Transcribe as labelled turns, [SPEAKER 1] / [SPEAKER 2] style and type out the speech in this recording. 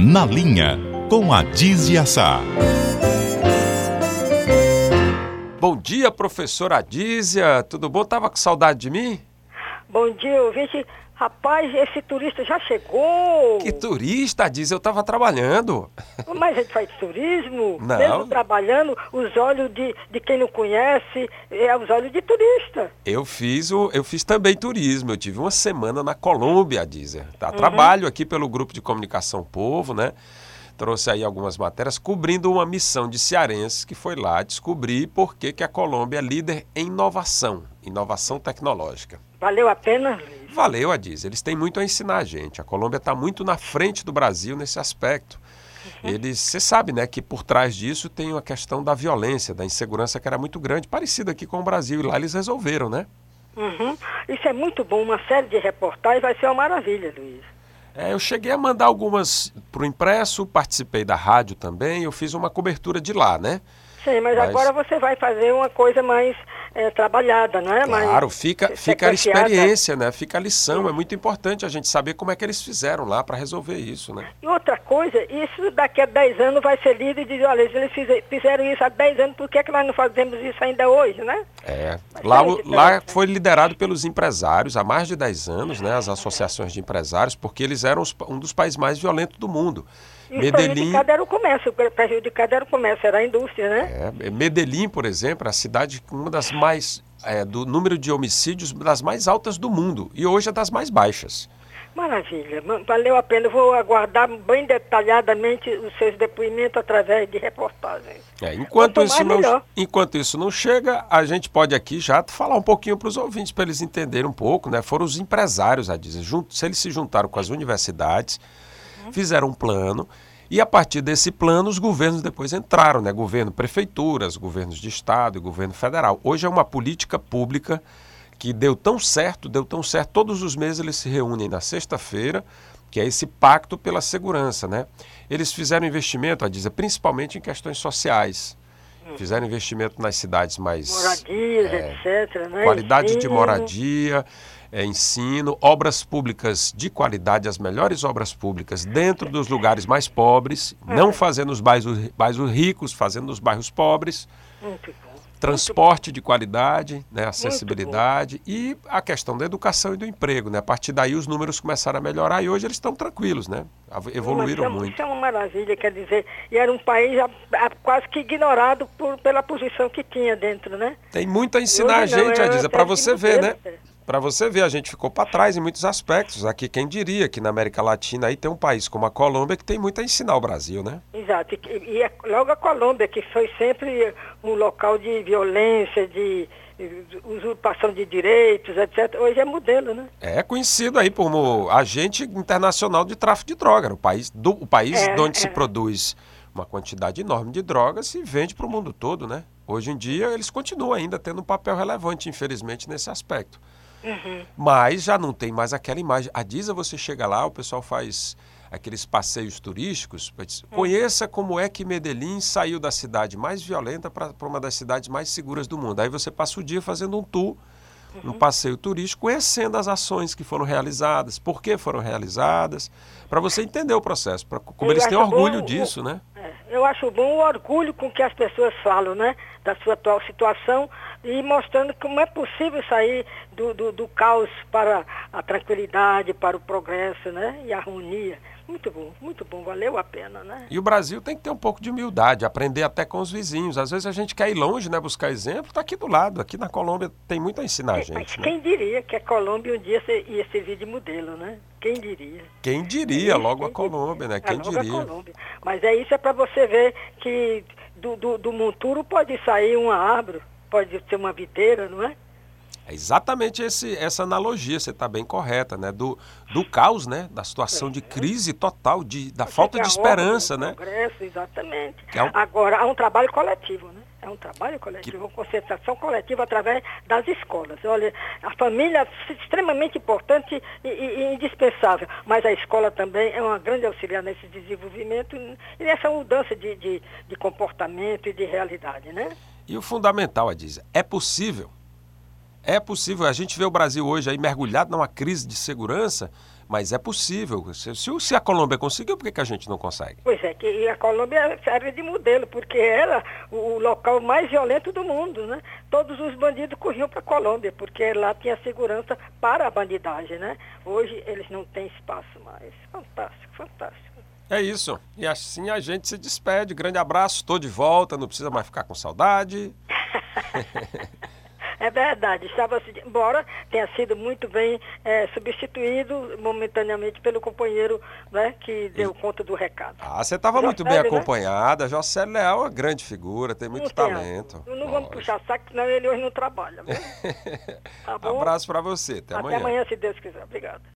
[SPEAKER 1] Na Linha, com a Dizia Sá.
[SPEAKER 2] Bom dia, professora Adísia. Tudo bom? Tava com saudade de mim?
[SPEAKER 3] Bom dia, ouvinte. Rapaz, esse turista já chegou.
[SPEAKER 2] Que turista, Adísia? Eu tava trabalhando.
[SPEAKER 3] Mas a gente faz turismo,
[SPEAKER 2] Não.
[SPEAKER 3] mesmo trabalhando, os olhos de, de quem não conhece, é os olhos de turista.
[SPEAKER 2] Eu fiz, o, eu fiz também turismo. Eu tive uma semana na Colômbia.
[SPEAKER 3] Uhum.
[SPEAKER 2] Tá? Trabalho aqui pelo Grupo de Comunicação Povo, né? Trouxe aí algumas matérias cobrindo uma missão de cearenses que foi lá descobrir por que, que a Colômbia é líder em inovação, inovação tecnológica.
[SPEAKER 3] Valeu a pena,
[SPEAKER 2] Valeu, Adiz. Eles têm muito a ensinar a gente. A Colômbia está muito na frente do Brasil nesse aspecto. Eles, você sabe, né, que por trás disso tem a questão da violência, da insegurança que era muito grande, parecida aqui com o Brasil. E lá eles resolveram, né?
[SPEAKER 3] Uhum. Isso é muito bom, uma série de reportagens vai ser uma maravilha, Luiz.
[SPEAKER 2] É, eu cheguei a mandar algumas para o impresso, participei da rádio também, eu fiz uma cobertura de lá, né?
[SPEAKER 3] Sim, mas,
[SPEAKER 2] Mas-
[SPEAKER 3] agora você vai fazer uma coisa mais é, trabalhada, não é?
[SPEAKER 2] Claro,
[SPEAKER 3] mais
[SPEAKER 2] fica, fica a experiência, né? Fica a lição. É muito importante a gente saber como é que eles fizeram lá para resolver isso, né?
[SPEAKER 3] E outra coisa, isso daqui a 10 anos vai ser lido e dizer, olha, eles fize- fizeram isso há 10 anos, por que, que nós não fazemos isso ainda hoje, né?
[SPEAKER 2] É,
[SPEAKER 3] Mas
[SPEAKER 2] lá, lá foi liderado pelos empresários há mais de 10 anos, né, as associações de empresários, porque eles eram os um dos países mais violentos do mundo.
[SPEAKER 3] E o
[SPEAKER 2] Medellín,
[SPEAKER 3] prejudicado era o comércio, prejudicado era o comércio, era a indústria, né?
[SPEAKER 2] é, Medellín, por exemplo, é a cidade com uma das mais, é, do número de homicídios das mais altas do mundo e hoje é das mais baixas.
[SPEAKER 3] Maravilha, ma- valeu a pena. Eu Vou aguardar bem detalhadamente os seus depoimentos através de reportagens.
[SPEAKER 2] É, enquanto,
[SPEAKER 3] Quanto
[SPEAKER 2] isso não,
[SPEAKER 3] melhor.
[SPEAKER 2] enquanto isso não chega, a gente pode aqui já falar um pouquinho para os ouvintes, para eles entenderem um pouco, né? Foram os empresários a dizer, se eles se juntaram com as universidades, fizeram um plano, e a partir desse plano os governos depois entraram, né? Governo, prefeituras, governos de estado e governo federal. Hoje é uma política pública que deu tão certo, deu tão certo, todos os meses eles se reúnem na sexta-feira, que é esse pacto pela segurança, né? Eles fizeram investimento, a dizer, principalmente em questões sociais. Fizeram investimento nas cidades mais
[SPEAKER 3] Moradias,
[SPEAKER 2] é,
[SPEAKER 3] etc. Né?
[SPEAKER 2] qualidade de moradia, é, ensino, obras públicas de qualidade, as melhores obras públicas dentro dos lugares mais pobres, não fazendo nos bairros, bairros ricos, fazendo nos bairros pobres,
[SPEAKER 3] Muito bom.
[SPEAKER 2] transporte de qualidade, né, acessibilidade e a questão da educação e do emprego. Né? A partir daí os números começaram a melhorar e hoje eles estão tranquilos, né? Evoluíram
[SPEAKER 3] isso é-
[SPEAKER 2] muito.
[SPEAKER 3] Isso é uma maravilha, quer dizer, e era um país a- a- quase que ignorado por, pela posição que tinha dentro, né?
[SPEAKER 2] Tem muito a ensinar a
[SPEAKER 3] Hoje não,
[SPEAKER 2] gente,
[SPEAKER 3] é
[SPEAKER 2] para você ver, né? Para você ver, a gente ficou para trás em muitos aspectos. Aqui, quem diria que na América Latina aí tem um país como a Colômbia que tem muito a ensinar ao Brasil, né?
[SPEAKER 3] Exato. E, e é logo a Colômbia, que foi sempre um local de violência, de usurpação de direitos, etc. Hoje é modelo, né?
[SPEAKER 2] É conhecido aí como agente internacional de tráfico de droga. O país, do, o país
[SPEAKER 3] É,
[SPEAKER 2] de onde se
[SPEAKER 3] é.
[SPEAKER 2] produz uma quantidade enorme de drogas e vende para o mundo todo, né? Hoje em dia eles continuam ainda tendo um papel relevante, infelizmente, nesse aspecto.
[SPEAKER 3] Uhum.
[SPEAKER 2] Mas já não tem mais aquela imagem. A Disa, você chega lá, o pessoal faz aqueles passeios turísticos. diz, Conheça como é que Medellín saiu da cidade mais violenta para uma das cidades mais seguras do mundo. Aí você passa o dia fazendo um tour, um passeio turístico, conhecendo as ações que foram realizadas, por que foram realizadas, para você entender o processo, pra, como
[SPEAKER 3] Eu
[SPEAKER 2] eles têm orgulho
[SPEAKER 3] bom
[SPEAKER 2] disso, né?
[SPEAKER 3] É, eu acho bom o orgulho com que as pessoas falam, né? Da sua atual situação e mostrando como é possível sair do, do, do caos para a tranquilidade, para o progresso, né? E a harmonia. Muito bom, muito bom, valeu a pena, né?
[SPEAKER 2] E o Brasil tem que ter um pouco de humildade, aprender até com os vizinhos. Às vezes a gente quer ir longe, né, buscar exemplo, está aqui do lado. Aqui na Colômbia tem muito a ensinar a
[SPEAKER 3] Mas
[SPEAKER 2] gente. né?
[SPEAKER 3] quem diria que a Colômbia um dia se- ia servir de modelo, né? Quem diria?
[SPEAKER 2] Quem diria, logo a
[SPEAKER 3] Quem
[SPEAKER 2] Colômbia, né?
[SPEAKER 3] diria?
[SPEAKER 2] Quem
[SPEAKER 3] É, logo a
[SPEAKER 2] diria.
[SPEAKER 3] Colômbia. Mas é isso é para você ver que do, do, do monturo pode sair uma árvore, pode ser uma videira, não é?
[SPEAKER 2] É exatamente esse, essa analogia, você está bem correta, né? Do, do caos, né? Da situação de crise total, de, da
[SPEAKER 3] Você
[SPEAKER 2] falta de esperança, né?
[SPEAKER 3] o Progresso, exatamente.
[SPEAKER 2] É um-
[SPEAKER 3] Agora, há um trabalho coletivo, né? É um trabalho coletivo, uma concentração coletiva através das escolas. Olha, a família é extremamente importante e, e- e indispensável, mas a escola também é uma grande auxiliar nesse desenvolvimento e nessa mudança de, de, de comportamento e de realidade, né?
[SPEAKER 2] E o fundamental, Adízia, é possível. É possível. A gente vê o Brasil hoje aí mergulhado numa crise de segurança, Mas é possível. Se, se, a Colômbia conseguiu, por que, que a gente não consegue?
[SPEAKER 3] Pois é, que a Colômbia serve de modelo, porque era o local mais violento do mundo, né? Todos os bandidos corriam para a Colômbia, porque lá tinha segurança para a bandidagem, né? Hoje eles não têm espaço mais. Fantástico, fantástico.
[SPEAKER 2] É isso. E assim a gente se despede. Grande abraço, estou de volta, não precisa mais ficar com saudade.
[SPEAKER 3] É verdade, estava embora tenha sido muito bem é, substituído momentaneamente pelo companheiro né, que deu conta do recado.
[SPEAKER 2] Ah, você estava muito bem né? acompanhada. Né? José Leal é uma grande figura, tem muito não talento.
[SPEAKER 3] Não, não vamos puxar saco, senão ele hoje não trabalha. Tá
[SPEAKER 2] Abraço para você, até, até amanhã.
[SPEAKER 3] Até amanhã, se Deus quiser. Obrigado.